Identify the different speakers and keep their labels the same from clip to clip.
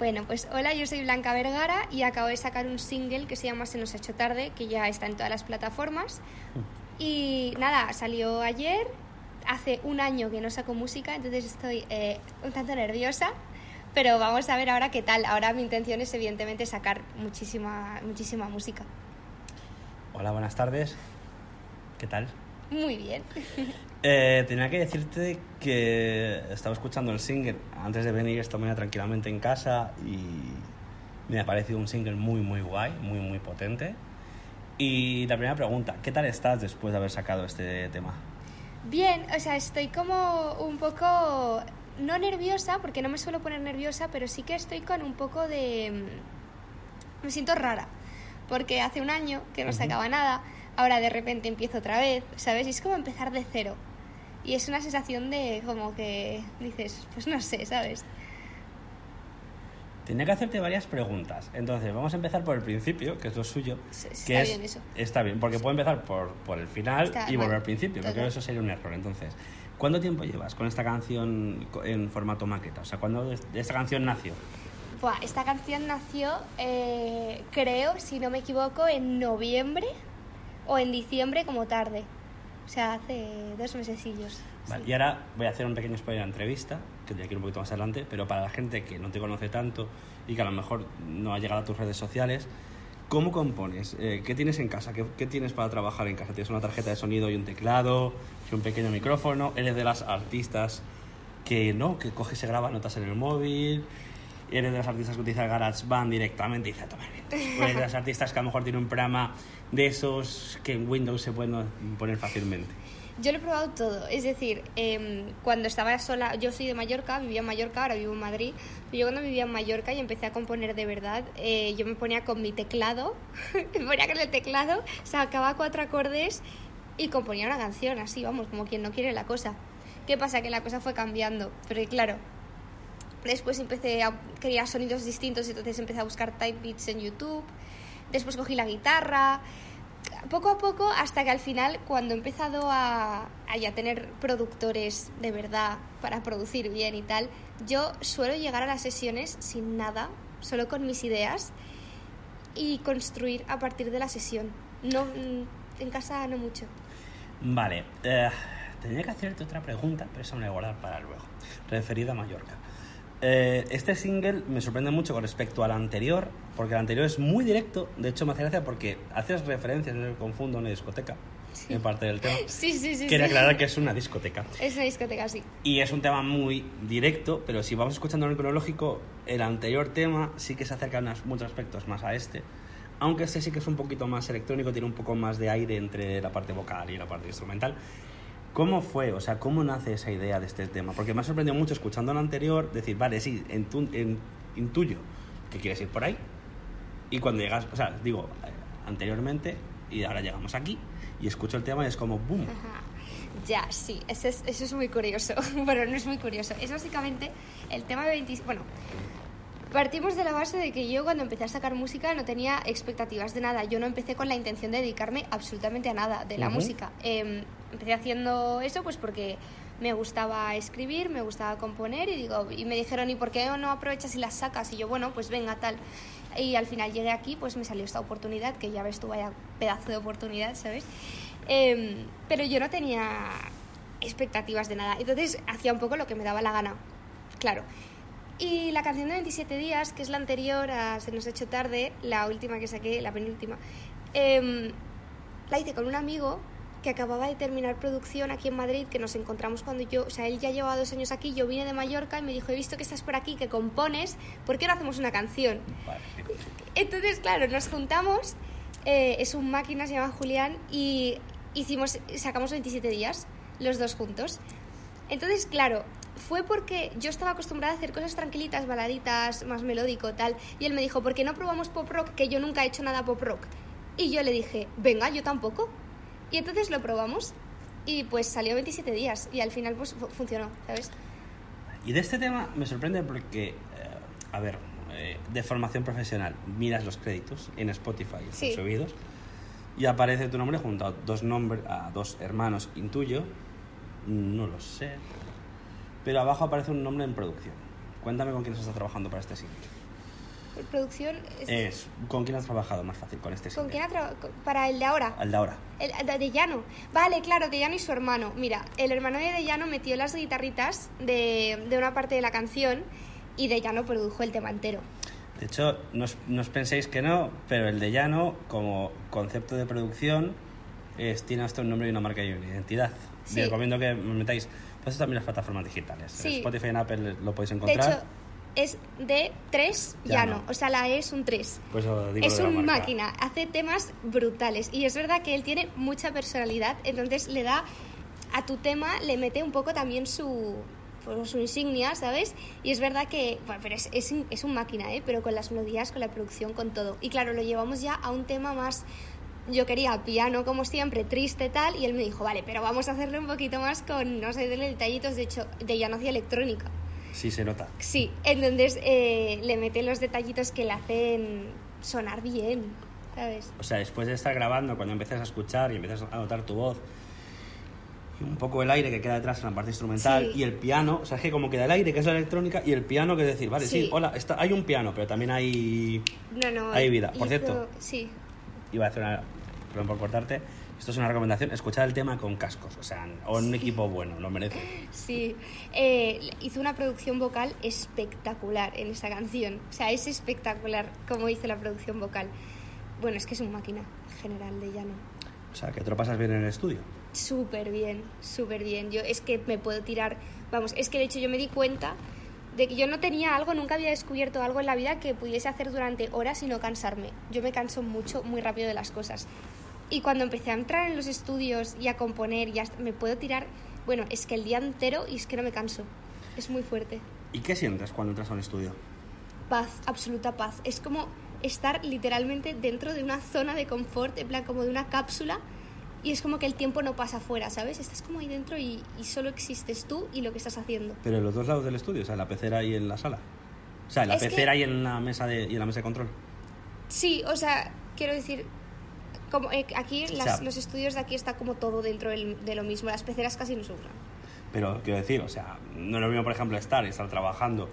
Speaker 1: Bueno, pues hola, yo soy Blanca Vergara y acabo de sacar un single que se llama Se nos ha hecho tarde, que ya está en todas las plataformas. Y nada, salió ayer, hace un año que no saco música, entonces estoy eh, un tanto nerviosa, pero vamos a ver ahora qué tal. Ahora mi intención es evidentemente sacar muchísima, muchísima música.
Speaker 2: Hola, buenas tardes. ¿Qué tal?
Speaker 1: Muy bien.
Speaker 2: Eh, tenía que decirte que estaba escuchando el single antes de venir esta mañana tranquilamente en casa y me ha parecido un single muy, muy guay, muy, muy potente. Y la primera pregunta, ¿qué tal estás después de haber sacado este tema?
Speaker 1: Bien, o sea, estoy como un poco, no nerviosa, porque no me suelo poner nerviosa, pero sí que estoy con un poco de... mm, Me siento rara, porque hace un año que no sacaba nada, ahora de repente empiezo otra vez, ¿sabes? Y es como empezar de cero. Y es una sensación de como que dices, pues no sé, ¿sabes?
Speaker 2: Tenía que hacerte varias preguntas. Entonces, vamos a empezar por el principio, que es lo suyo.
Speaker 1: Sí, sí,
Speaker 2: que
Speaker 1: está
Speaker 2: es-
Speaker 1: bien eso.
Speaker 2: Está bien, porque puedo empezar por, por el final
Speaker 1: Está
Speaker 2: y volver
Speaker 1: mal.
Speaker 2: al principio, porque eso sería un error. Entonces, ¿cuánto tiempo llevas con esta canción en formato maqueta? O sea, ¿cuándo es- esta canción nació?
Speaker 1: Buah, esta canción nació, eh, creo, si no me equivoco, en noviembre o en diciembre como tarde. O sea, hace dos mesecillos.
Speaker 2: Vale,
Speaker 1: sí.
Speaker 2: y ahora voy a hacer un pequeño spoiler de la entrevista, que te quiero un poquito más adelante, pero para la gente que no te conoce tanto y que a lo mejor no ha llegado a tus redes sociales, ¿cómo compones? Eh, ¿Qué tienes en casa? ¿Qué, qué tienes para trabajar en casa? ¿Tienes una tarjeta de sonido y un teclado? ¿Y un pequeño micrófono? ¿Eres de las artistas que no, que coge y graba notas en el móvil? ¿Eres de las artistas que utiliza GarageBand directamente y dice, toma viento"? ¿O eres de las artistas que a lo mejor tiene un programa de esos que en Windows se pueden poner fácilmente?
Speaker 1: Yo lo he probado todo, es decir, em, cuando estaba sola, yo soy de Mallorca, vivía en Mallorca, ahora vivo en Madrid, pero yo cuando vivía en Mallorca y empecé a componer de verdad, eh, yo me ponía con mi teclado, me ponía con el teclado, sacaba cuatro acordes y componía una canción, así, vamos, como quien no quiere la cosa. ¿Qué pasa? Que la cosa fue cambiando, pero claro, después empecé a crear sonidos distintos, entonces empecé a buscar type beats en YouTube, después cogí la guitarra, poco a poco hasta que al final cuando he empezado a, ya tener productores de verdad para producir bien y tal, yo suelo llegar a las sesiones sin nada, solo con mis ideas y construir a partir de la sesión. No, mm, en casa no mucho.
Speaker 2: Vale, eh, tenía que hacerte otra pregunta, pero eso me voy a guardar para luego, referida a Mallorca. Eh, este single me sorprende mucho con respecto al anterior, porque el anterior es muy directo, de hecho me hace gracia porque haces referencias, no me confundo, a una discoteca, en parte del tema.
Speaker 1: Sí, sí, sí.
Speaker 2: Quería
Speaker 1: sí.
Speaker 2: aclarar que es una discoteca.
Speaker 1: Es una discoteca, sí.
Speaker 2: Y es un tema muy directo, pero si vamos escuchando en el cronológico, el anterior tema sí que se acerca en muchos aspectos más a este. Aunque este sí que es un poquito más electrónico, tiene un poco más de aire entre la parte vocal y la parte instrumental. ¿Cómo fue? O sea, ¿cómo nace esa idea de este tema? Porque me ha sorprendido mucho escuchando el anterior, decir, vale, sí, intuyo que quieres ir por ahí. Y cuando llegas, o sea, digo, eh, anteriormente, y ahora llegamos aquí, y escucho el tema y es como, ¡boom!
Speaker 1: Ajá. Ya, sí, eso es, eso es muy curioso. bueno, no es muy curioso. Es básicamente el tema de 20... Bueno, partimos de la base de que yo cuando empecé a sacar música no tenía expectativas de nada. Yo no empecé con la intención de dedicarme absolutamente a nada de la música. Eh, empecé haciendo eso pues porque me gustaba escribir, me gustaba componer y digo y me dijeron ¿y por qué no aprovechas y las sacas? Y yo bueno pues venga tal. Y al final llegué aquí pues me salió esta oportunidad que ya ves tú vaya pedazo de oportunidad, ¿sabes? Em, pero yo no tenía expectativas de nada. Entonces hacía un poco lo que me daba la gana. Claro. Y la canción de 27 días, que es la anterior a Se nos ha hecho tarde, la última que saqué, la penúltima, em, la hice con un amigo que acababa de terminar producción aquí en Madrid, que nos encontramos cuando yo, o sea, él ya llevaba dos años aquí, yo vine de Mallorca y me dijo, he visto que estás por aquí, que compones, ¿por qué no hacemos una canción?
Speaker 2: Vale.
Speaker 1: Entonces, claro, nos juntamos, eh, es un máquina, se llama Julián, y hicimos, sacamos 27 días, los dos juntos. Entonces, claro, fue porque yo estaba acostumbrada a hacer cosas tranquilitas, baladitas, más melódico, tal, y él me dijo, ¿por qué no probamos pop rock? Que yo nunca he hecho nada pop rock. Y yo le dije, venga, yo tampoco. Y entonces lo probamos y pues salió 27 días y al final pues fu- funcionó, ¿sabes?
Speaker 2: Y de este tema me sorprende porque, eh, a ver, eh, de formación profesional, miras los créditos en Spotify, están
Speaker 1: Sí.
Speaker 2: subidos, y aparece tu nombre junto a dos, nombres, a dos hermanos, intuyo, no lo sé, pero abajo aparece un nombre en producción. Cuéntame con quién estás trabajando para este single.
Speaker 1: Por producción... es-
Speaker 2: Es, ¿con quién has trabajado más fácil con este single?
Speaker 1: ¿Con quién ha trabajado? Para el de ahora.
Speaker 2: Al de ahora.
Speaker 1: El, de de Llano. Vale, claro, de Llano y su hermano. Mira, el hermano de De Llano metió las guitarritas de, de una parte de la canción y De Llano produjo el tema entero.
Speaker 2: De hecho, no os, no os penséis que no, pero el de Llano, como concepto de producción, es, tiene hasta un nombre y una marca y una identidad.
Speaker 1: Sí.
Speaker 2: Recomiendo que me metáis pues también las plataformas digitales. En
Speaker 1: Sí.
Speaker 2: Spotify y en Apple lo podéis
Speaker 1: De
Speaker 2: encontrar.
Speaker 1: hecho, es de 3
Speaker 2: Llano.
Speaker 1: Llano. O sea, la E es un 3.
Speaker 2: Pues
Speaker 1: Es
Speaker 2: de
Speaker 1: un máquina, hace temas brutales. Y es verdad que él tiene mucha personalidad, entonces le da a tu tema, le mete un poco también su, pues, su insignia, ¿sabes? Y es verdad que, bueno, pero es, es, es un máquina, ¿eh? Pero con las melodías, con la producción, con todo. Y claro, lo llevamos ya a un tema más. Yo quería piano, como siempre, triste tal, y él me dijo, vale, pero vamos a hacerlo un poquito más con, no sé, de detallitos. De hecho, de ya no hacía electrónica.
Speaker 2: Sí, se nota.
Speaker 1: Sí, entonces eh, le mete los detallitos que le hacen sonar bien, ¿sabes?
Speaker 2: O sea, después de estar grabando, cuando empiezas a escuchar y empiezas a notar tu voz, un poco el aire que queda detrás en la parte instrumental,
Speaker 1: Sí.
Speaker 2: y el piano, o sea, es que como queda el aire, que es la electrónica, y el piano, que es decir, vale, sí,
Speaker 1: Sí.
Speaker 2: hola, está, hay un piano, pero también hay...
Speaker 1: No, no.
Speaker 2: Hay vida. Por
Speaker 1: hizo-
Speaker 2: cierto.
Speaker 1: Sí.
Speaker 2: Iba a hacer una... Perdón por cortarte. Esto es una recomendación, escuchar el tema con cascos, o sea, o en un equipo bueno, lo merece.
Speaker 1: Sí, eh, hizo una producción vocal espectacular en esa canción. O sea, es espectacular cómo hizo la producción vocal. Bueno, es que es un máquina general de llano.
Speaker 2: O sea, que te lo pasas bien en el estudio.
Speaker 1: Súper bien, súper bien. Yo es que me puedo tirar, vamos, es que de hecho yo me di cuenta de que yo no tenía algo, nunca había descubierto algo en la vida que pudiese hacer durante horas y no cansarme. Yo me canso mucho, muy rápido de las cosas. Y cuando empecé a entrar en los estudios y a componer, ya me puedo tirar, bueno, es que el día entero y es que no me canso. Es muy fuerte.
Speaker 2: ¿Y qué sientes cuando entras a un estudio?
Speaker 1: Paz, absoluta paz. Es como estar literalmente dentro de una zona de confort, en plan como de una cápsula, y es como que el tiempo no pasa afuera, ¿sabes? Estás como ahí dentro y, y solo existes tú y lo que estás haciendo.
Speaker 2: Pero en los dos lados del estudio, o sea, en la pecera y en la sala. O sea, en la
Speaker 1: Es que-
Speaker 2: pecera y en la mesa de y en la mesa de control.
Speaker 1: Sí, o sea, quiero decir, como eh, aquí
Speaker 2: O
Speaker 1: las-
Speaker 2: sea-
Speaker 1: los estudios de aquí está como todo dentro del- de lo mismo, las peceras casi no se usan.
Speaker 2: Pero quiero decir, o sea, no es lo mismo, por ejemplo, estar y estar trabajando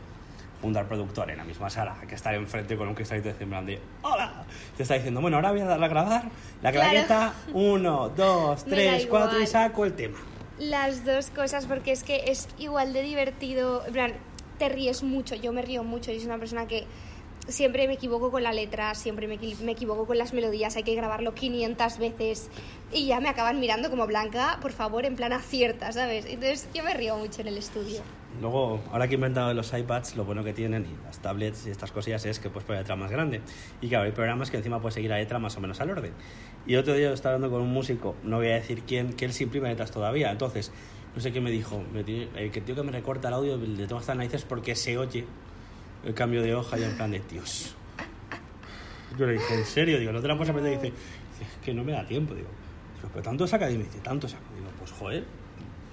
Speaker 2: junto al productor en la misma sala que estar enfrente con un cristalito de plan de ¡Hola! Te está diciendo, bueno, ahora voy a darle a grabar la
Speaker 1: Claro.
Speaker 2: claqueta, uno, dos, tres, cuatro y saco el tema.
Speaker 1: Las dos cosas, porque es que es igual de divertido. En plan, te ríes mucho, yo me río mucho. Yo soy una persona que siempre me equivoco con la letra, siempre me, me equivoco con las melodías, hay que grabarlo 500 veces y ya me acaban mirando como Blanca, por favor, en plan acierta, ¿sabes? Entonces yo me río mucho en el estudio.
Speaker 2: Luego, ahora que he inventado los iPads, lo bueno que tienen y las tablets y estas cosillas es que puedes poner letra más grande. Y claro, hay programas que encima puedes seguir la letra más o menos al orden. Y otro día estaba hablando con un músico, no voy a decir quién, que él sí imprime letras todavía. Entonces, no sé qué me dijo, el que tío que me recorta el audio le tengo hasta narices porque se oye el cambio de hoja y en plan de Dios. Yo le dije, ¿en serio? Digo, no te la puedes aprender. Y dice, es que no me da tiempo. Digo, "Digo, pero tanto saca. Y me dice, tanto saca. Digo, pues joder,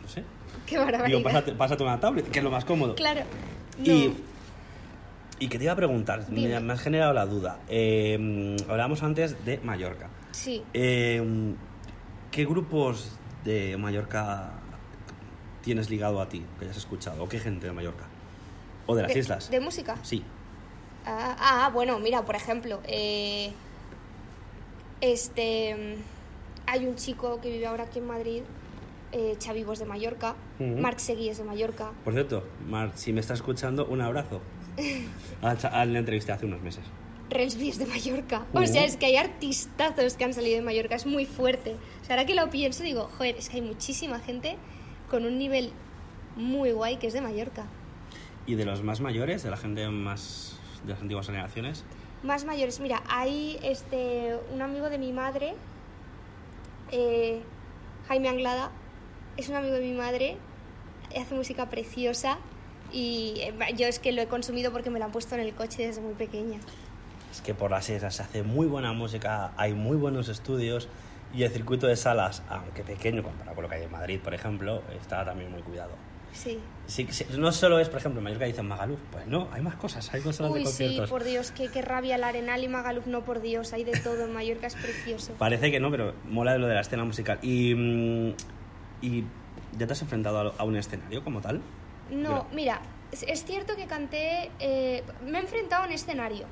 Speaker 2: no sé.
Speaker 1: Qué barbaridad.
Speaker 2: Digo, pásate, pásate una tablet, que es lo más cómodo.
Speaker 1: Claro. No.
Speaker 2: Y, y que te iba a preguntar, me, me has generado la duda. Eh, hablábamos antes de Mallorca.
Speaker 1: Sí.
Speaker 2: Eh, ¿Qué grupos de Mallorca tienes ligado a ti, que hayas escuchado? ¿O qué gente de Mallorca? ¿O de las
Speaker 1: de,
Speaker 2: islas?
Speaker 1: ¿De música?
Speaker 2: Sí.
Speaker 1: Ah, ah, bueno, mira, por ejemplo, eh, este, mm, hay un chico que vive ahora aquí en Madrid, eh, Xavi Vos de Mallorca,
Speaker 2: Ujú.
Speaker 1: Marc Seguí es de Mallorca.
Speaker 2: Por cierto, Mar, si me estás escuchando, un abrazo. Al, al le entrevisté hace unos meses.
Speaker 1: Relsby es de Mallorca.
Speaker 2: Uh.
Speaker 1: O sea, es que hay artistazos que han salido de Mallorca, es muy fuerte. O sea, ahora que lo pienso, digo, joder, es que hay muchísima gente con un nivel muy guay que es de Mallorca.
Speaker 2: Y de los más mayores, de la gente más de las antiguas generaciones,
Speaker 1: Más mayores, mira, hay este, un amigo de mi madre, eh, Jaime Anglada, es un amigo de mi madre, hace música preciosa y eh, yo es que lo he consumido porque me lo han puesto en el coche desde muy pequeña.
Speaker 2: es que por las islas se hace muy buena música, hay muy buenos estudios y el circuito de salas, aunque pequeño comparado con lo que hay en Madrid, por ejemplo, está también muy cuidado.
Speaker 1: Sí.
Speaker 2: Sí, sí, no solo es, por ejemplo, en Mallorca dicen Magaluf, pues no, hay más cosas, hay cosas de
Speaker 1: Uy, sí,
Speaker 2: conciertos.
Speaker 1: por Dios, qué, qué rabia el Arenal y Magaluf, no por Dios, hay de todo, en Mallorca es precioso.
Speaker 2: Parece que no, pero mola lo de la escena musical. Y, mm, y ¿ya te has enfrentado a, un escenario como tal?
Speaker 1: No, mira, es, es cierto que canté, eh, me he enfrentado a un escenario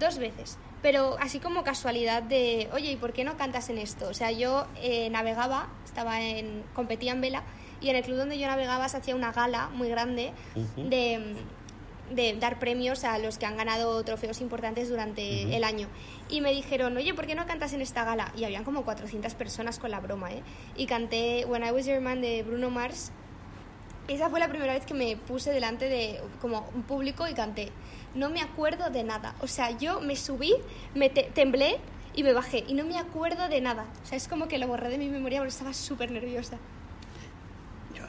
Speaker 1: dos veces, pero así como casualidad de, oye, ¿y por qué no cantas en esto? O sea, yo eh, navegaba, estaba en, competía en vela y en el club donde yo navegaba se hacía una gala muy grande de, de dar premios a los que han ganado trofeos importantes durante el año. Y me dijeron, oye, ¿por qué no cantas en esta gala? Y habían como 400 personas con la broma, ¿eh? Y canté When I Was Your Man de Bruno Mars esa fue la primera vez que me puse delante de como un público y canté. No me acuerdo de nada. O sea, yo me subí, me te- temblé y me bajé. Y no me acuerdo de nada. O sea, es como que lo borré de mi memoria porque estaba súper nerviosa.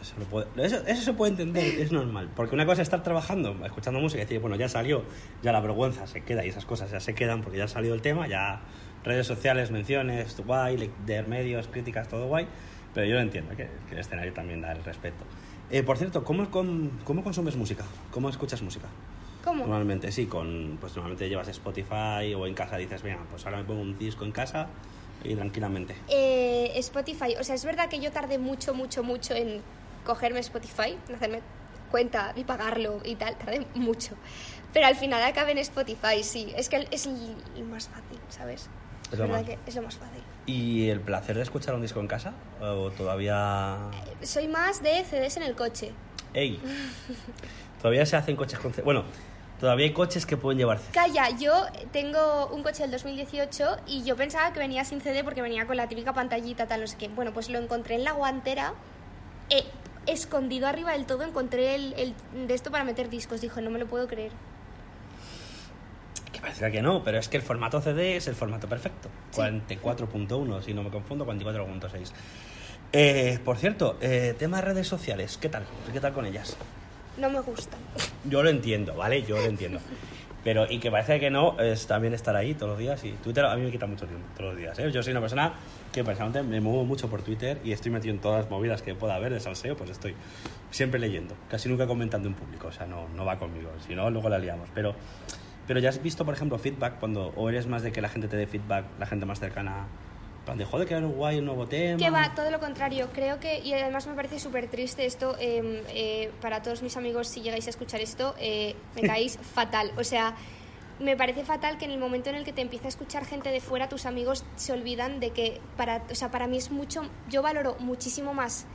Speaker 2: Eso, lo puedo- eso, eso se puede entender, es normal. Porque una cosa es estar trabajando, escuchando música y decir, bueno, ya salió, ya la vergüenza se queda y esas cosas ya se quedan porque ya ha salido el tema, ya redes sociales, menciones, guay, le- leer medios, críticas, todo guay. Pero yo lo entiendo, que, que el escenario también da el respeto. Eh, por cierto, ¿cómo, con- ¿cómo consumes música? ¿Cómo escuchas música?
Speaker 1: ¿Cómo?
Speaker 2: Normalmente, sí, con, pues normalmente llevas Spotify o en casa dices, venga, pues ahora me pongo un disco en casa y tranquilamente.
Speaker 1: Eh, Spotify. O sea, es verdad que yo tardé mucho, mucho, mucho en cogerme Spotify, hacerme cuenta y pagarlo y tal. Tardé mucho. Pero al final acabé en Spotify, sí. Es que es el, el más fácil, ¿sabes?
Speaker 2: Es lo más-
Speaker 1: que es lo más fácil.
Speaker 2: ¿Y el placer de escuchar un disco en casa? ¿O todavía.?
Speaker 1: Soy más de CDs en el coche.
Speaker 2: ¡Ey! Todavía se hacen coches con. Bueno, todavía hay coches que pueden llevar. C-
Speaker 1: Calla, yo tengo un coche del 2018 y yo pensaba que venía sin CD porque venía con la típica pantallita, tal, no sé qué. Bueno, pues lo encontré en la guantera, eh, escondido arriba del todo, encontré el, el de esto para meter discos. Dijo, no me lo puedo creer.
Speaker 2: Que parecía que no, pero es que el formato CD es el formato perfecto.
Speaker 1: Sí.
Speaker 2: 44.1, si no me confundo, 44.6. Eh, por cierto, eh, tema de redes sociales, ¿qué tal? ¿Qué tal con ellas?
Speaker 1: No me gusta.
Speaker 2: Yo lo entiendo, ¿vale? Yo lo entiendo. Pero, y que parece que no, es también estar ahí todos los días. Y Twitter a mí me quita mucho tiempo, todos los días. ¿eh? Yo soy una persona que personalmente me muevo mucho por Twitter y estoy metido en todas las movidas que pueda haber de salseo, pues estoy siempre leyendo. Casi nunca comentando en público, o sea, no, no va conmigo. Si no, luego la liamos. Pero, pero ya has visto, por ejemplo, feedback cuando, o eres más de que la gente te dé feedback, la gente más cercana, plan de joder, que era guay el nuevo tema.
Speaker 1: Que va, todo lo contrario. Creo que, y además me parece súper triste esto, eh, eh, para todos mis amigos, si llegáis a escuchar esto, eh, me caéis fatal. O sea, me parece fatal que en el momento en el que te empieza a escuchar gente de fuera, tus amigos se olvidan de que, para, o sea, para mí es mucho, yo valoro muchísimo más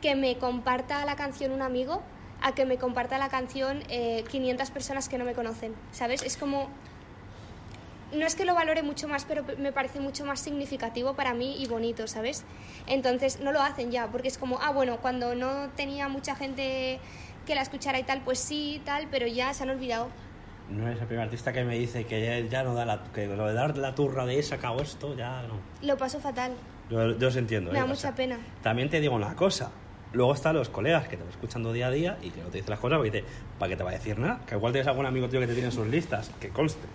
Speaker 1: que me comparta la canción un amigo a que me comparta la canción eh, 500 personas que no me conocen, ¿sabes? Es como no es que lo valore mucho más, pero me parece mucho más significativo para mí y bonito, ¿sabes? Entonces no lo hacen ya, porque es como, ah, bueno, cuando no tenía mucha gente que la escuchara y tal, pues sí tal, pero ya se han olvidado.
Speaker 2: No eres el primer artista que me dice que ya, ya no da la, que lo de dar la turra de he sacado esto, ya no.
Speaker 1: Lo paso fatal.
Speaker 2: Yo, yo os entiendo.
Speaker 1: Me
Speaker 2: ¿eh?
Speaker 1: da
Speaker 2: O
Speaker 1: mucha pena.
Speaker 2: También te digo una cosa. Luego están los colegas que te van escuchando día a día y que no te dicen las cosas porque dice, ¿para qué te va a decir nada? Que igual tienes algún amigo tío que te tiene en sus listas, que conste.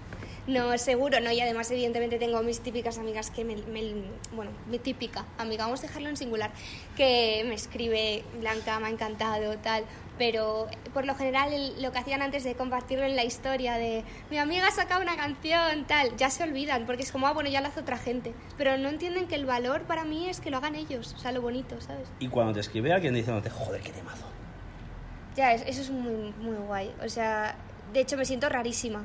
Speaker 1: No, seguro, no, y además evidentemente tengo mis típicas amigas que me, me- bueno, mi típica amiga, vamos a dejarlo en singular, que me escribe, Blanca, me ha encantado, tal, pero por lo general el- lo que hacían antes de compartirlo en la historia de mi amiga ha sacado una canción, tal, ya se olvidan, porque es como, ah, bueno, ya lo hace otra gente, pero no entienden que el valor para mí es que lo hagan ellos, o sea, lo bonito, ¿sabes?
Speaker 2: Y cuando te escribe alguien diciéndote, joder, qué temazo.
Speaker 1: Ya, es- eso es muy, muy guay. O sea, de hecho me siento rarísima.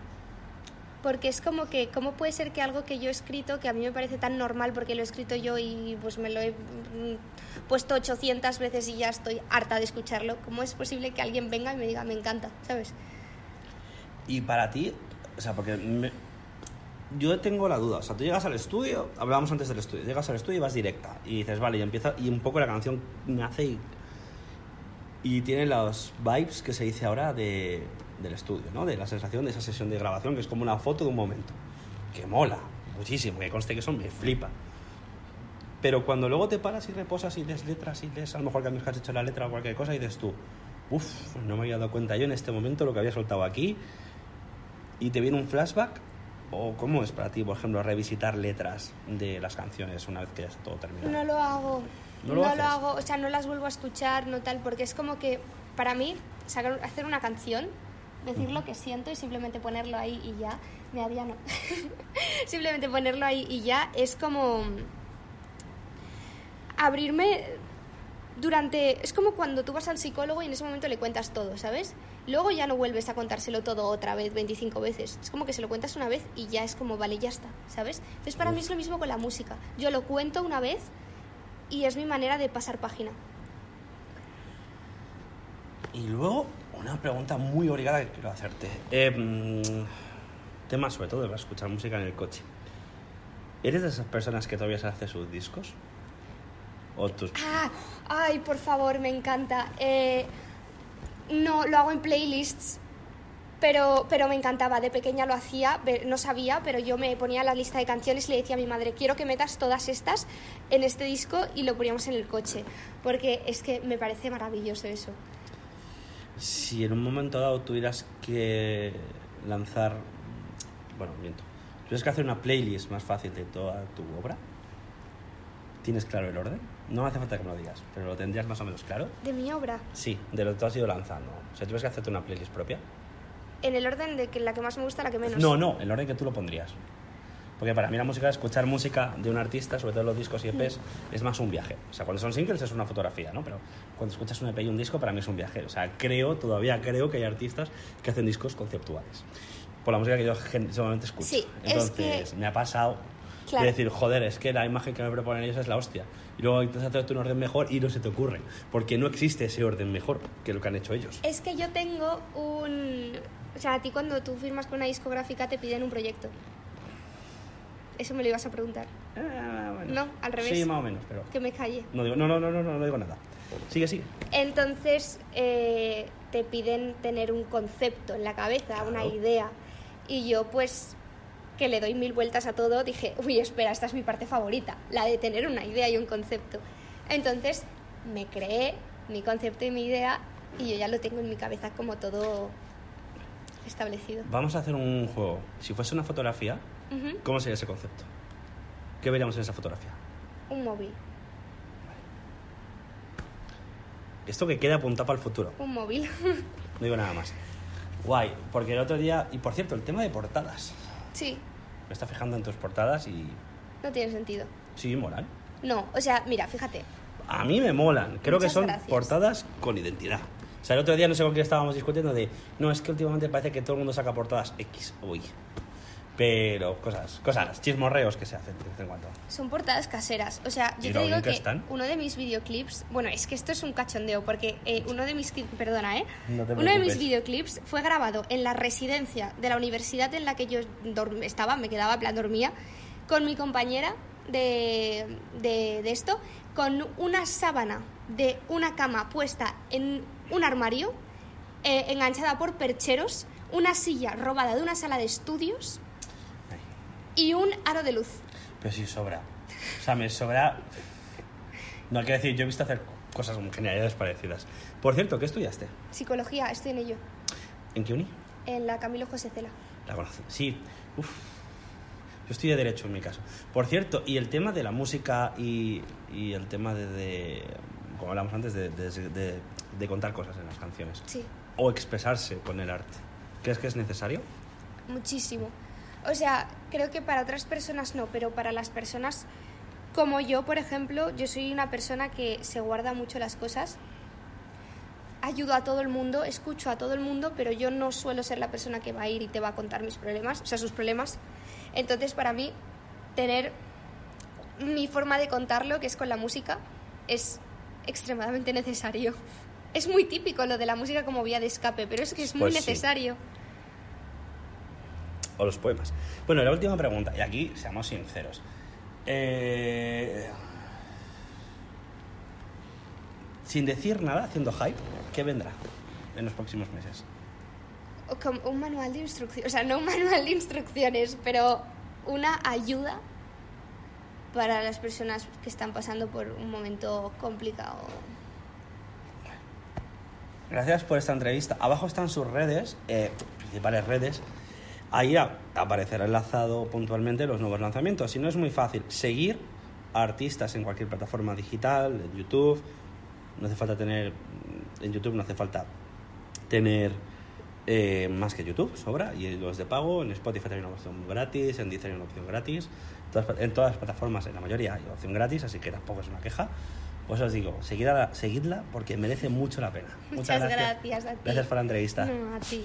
Speaker 1: Porque es como que, ¿cómo puede ser que algo que yo he escrito, que a mí me parece tan normal porque lo he escrito yo y pues me lo he mm, puesto 800 veces y ya estoy harta de escucharlo, ¿cómo es posible que alguien venga y me diga, me encanta, ¿sabes?
Speaker 2: Y para ti, o sea, porque me- yo tengo la duda, o sea, tú llegas al estudio, hablábamos antes del estudio, llegas al estudio y vas directa y dices, vale, y empieza, y un poco la canción nace y, y tiene los vibes que se dice ahora de, del estudio, ¿no? De la sensación de esa sesión de grabación, que es como una foto de un momento, que mola muchísimo, que conste que eso me flipa. Pero cuando luego te paras y reposas y lees letras y lees a lo mejor cambios que has hecho en la letra o cualquier cosa y dices tú, uff, no me había dado cuenta yo en este momento lo que había soltado aquí y te viene un flashback o cómo es para ti, por ejemplo, revisitar letras de las canciones una vez que ya está todo terminado.
Speaker 1: No lo hago.
Speaker 2: ¿No
Speaker 1: No,
Speaker 2: lo haces?
Speaker 1: hago, o sea, no las vuelvo a escuchar, no tal, porque es como que para mí sacar, hacer una canción, decir lo que siento y simplemente ponerlo ahí y ya, me había no. simplemente ponerlo ahí y ya es como abrirme durante es como cuando tú vas al psicólogo y en ese momento le cuentas todo, ¿sabes? Luego ya no vuelves a contárselo todo otra vez 25 veces. Es como que se lo cuentas una vez y ya es como, vale, ya está, ¿sabes? Entonces para mí es lo mismo con la música. Yo lo cuento una vez y es mi manera de pasar página.
Speaker 2: Y luego, una pregunta muy obligada que quiero hacerte. Eh, tema sobre todo de escuchar música en el coche. ¿Eres de esas personas que todavía se hace sus discos? ¿O tus...
Speaker 1: Ah, ay, por favor, me encanta. Eh, no, lo hago en playlists, pero, pero me encantaba. De pequeña lo hacía, no sabía, pero yo me ponía la lista de canciones y le decía a mi madre, quiero que metas todas estas en este disco y lo poníamos en el coche, porque es que me parece maravilloso eso.
Speaker 2: Si en un momento dado tuvieras que lanzar... Bueno, miento. Tuvieras que hacer una playlist más fácil de toda tu obra, ¿tienes claro el orden? No hace falta que me lo digas, pero lo tendrías más o menos claro.
Speaker 1: De mi obra,
Speaker 2: Sí, de lo que tú has ido lanzando. O sea, tuvieras que hacerte una playlist propia.
Speaker 1: en el orden de que la que más me gusta, la que menos.
Speaker 2: No, no, el orden que tú lo pondrías. Porque para mí la música, escuchar música de un artista, sobre todo los discos y EPs, es más un viaje. O sea, cuando son singles es una fotografía, ¿no? Pero cuando escuchas un EP y un disco, para mí es un viaje. O sea, creo, todavía creo que hay artistas que hacen discos conceptuales. Por la música que yo gen- solamente escucho.
Speaker 1: Sí, es
Speaker 2: Entonces,
Speaker 1: que-
Speaker 2: me ha pasado
Speaker 1: Claro.
Speaker 2: de decir, joder, es que la imagen que me proponen ellos es la hostia. Y luego intentas hacerte un orden mejor y no se te ocurre. Porque no existe ese orden mejor que lo que han hecho ellos.
Speaker 1: Es que yo tengo un... O sea, a ti cuando tú firmas con una discográfica te piden un proyecto. Eso me lo ibas a preguntar.
Speaker 2: Ah, bueno.
Speaker 1: No, al revés.
Speaker 2: Sí, más o menos, pero...
Speaker 1: Que me calle.
Speaker 2: No, digo, no, no, no, no, no, no digo nada. Sigue, sigue.
Speaker 1: Entonces eh, te piden tener un concepto en la cabeza, una
Speaker 2: Claro.
Speaker 1: idea. Y yo pues que le doy mil vueltas a todo, dije, uy, espera, esta es mi parte favorita, la de tener una idea y un concepto. Entonces me creé mi concepto y mi idea y yo ya lo tengo en mi cabeza como todo establecido.
Speaker 2: Vamos a hacer un juego. Si fuese una fotografía,
Speaker 1: Ujú,
Speaker 2: ¿cómo sería ese concepto? ¿Qué veríamos en esa fotografía?
Speaker 1: Un móvil,
Speaker 2: Esto que queda apuntado para el futuro.
Speaker 1: un móvil.
Speaker 2: No digo nada más. Guay, porque el otro día... Y por cierto, el tema de portadas.
Speaker 1: sí,
Speaker 2: Me está fijando en tus portadas y...
Speaker 1: no tiene sentido.
Speaker 2: Sí, molan.
Speaker 1: No, o sea, mira, fíjate,
Speaker 2: A mí me molan. Creo que son
Speaker 1: gracias.
Speaker 2: portadas con identidad. O sea, el otro día no sé con quién estábamos discutiendo de... No, es que últimamente parece que todo el mundo saca portadas X o Y. Pero cosas, cosas, chismorreos que se hacen de vez en cuando.
Speaker 1: Son portadas caseras. O sea,
Speaker 2: ¿Y
Speaker 1: yo te digo
Speaker 2: que están?
Speaker 1: uno de mis videoclips, bueno, es que esto es un cachondeo, porque eh, uno de mis, perdona, ¿eh?
Speaker 2: No te
Speaker 1: uno de mis
Speaker 2: preocupes.
Speaker 1: videoclips fue grabado en la residencia de la universidad en la que yo estaba, me quedaba, en plan, dormía, con mi compañera de, de, de esto, con una sábana de una cama puesta en un armario, eh, enganchada por percheros, una silla robada de una sala de estudios. Y un aro de luz.
Speaker 2: Pero sí sobra. O sea, me sobra. No quiero decir, yo he visto hacer cosas genialidades parecidas. Por cierto, ¿qué estudiaste?
Speaker 1: Psicología, estoy en ello.
Speaker 2: ¿En qué uni?
Speaker 1: En la Camilo José Cela.
Speaker 2: La conoces. Sí. Uf. Yo estudié Derecho en mi caso. Por cierto, y el tema de la música y, y el tema de, de- como hablamos antes, de- de- de contar cosas en las canciones.
Speaker 1: Sí,
Speaker 2: O expresarse con el arte. ¿Crees que es necesario?
Speaker 1: muchísimo. O sea, creo que para otras personas no, pero para las personas como yo, por ejemplo, yo soy una persona que se guarda mucho las cosas. Ayudo a todo el mundo, escucho a todo el mundo, pero yo no suelo ser la persona que va a ir y te va a contar mis problemas, o sea, sus problemas. Entonces, para mí, tener mi forma de contarlo, que es con la música, es extremadamente necesario. Es muy típico lo de la música como vía de escape, pero es que es muy
Speaker 2: Pues sí.
Speaker 1: necesario.
Speaker 2: O los poemas. Bueno, la última pregunta, y aquí seamos sinceros. Eh, sin decir nada, haciendo hype, ¿qué vendrá en los próximos meses?
Speaker 1: Como un manual de instrucciones, o sea, no un manual de instrucciones, pero una ayuda para las personas que están pasando por un momento complicado.
Speaker 2: Gracias por esta entrevista. Abajo están sus redes, eh, principales redes. Ahí aparecerá enlazado puntualmente los nuevos lanzamientos. Si no es muy fácil, seguir a artistas en cualquier plataforma digital, en YouTube. No hace falta tener. En YouTube no hace falta tener eh, más que YouTube, sobra. Y los de pago, en Spotify hay una opción gratis, en Deezer hay una opción gratis. En todas las plataformas, en la mayoría hay opción gratis, así que tampoco es una queja. Pues os digo, seguidla, seguidla porque merece mucho la pena.
Speaker 1: Muchas gracias a ti.
Speaker 2: Gracias por la entrevista.
Speaker 1: No, a ti.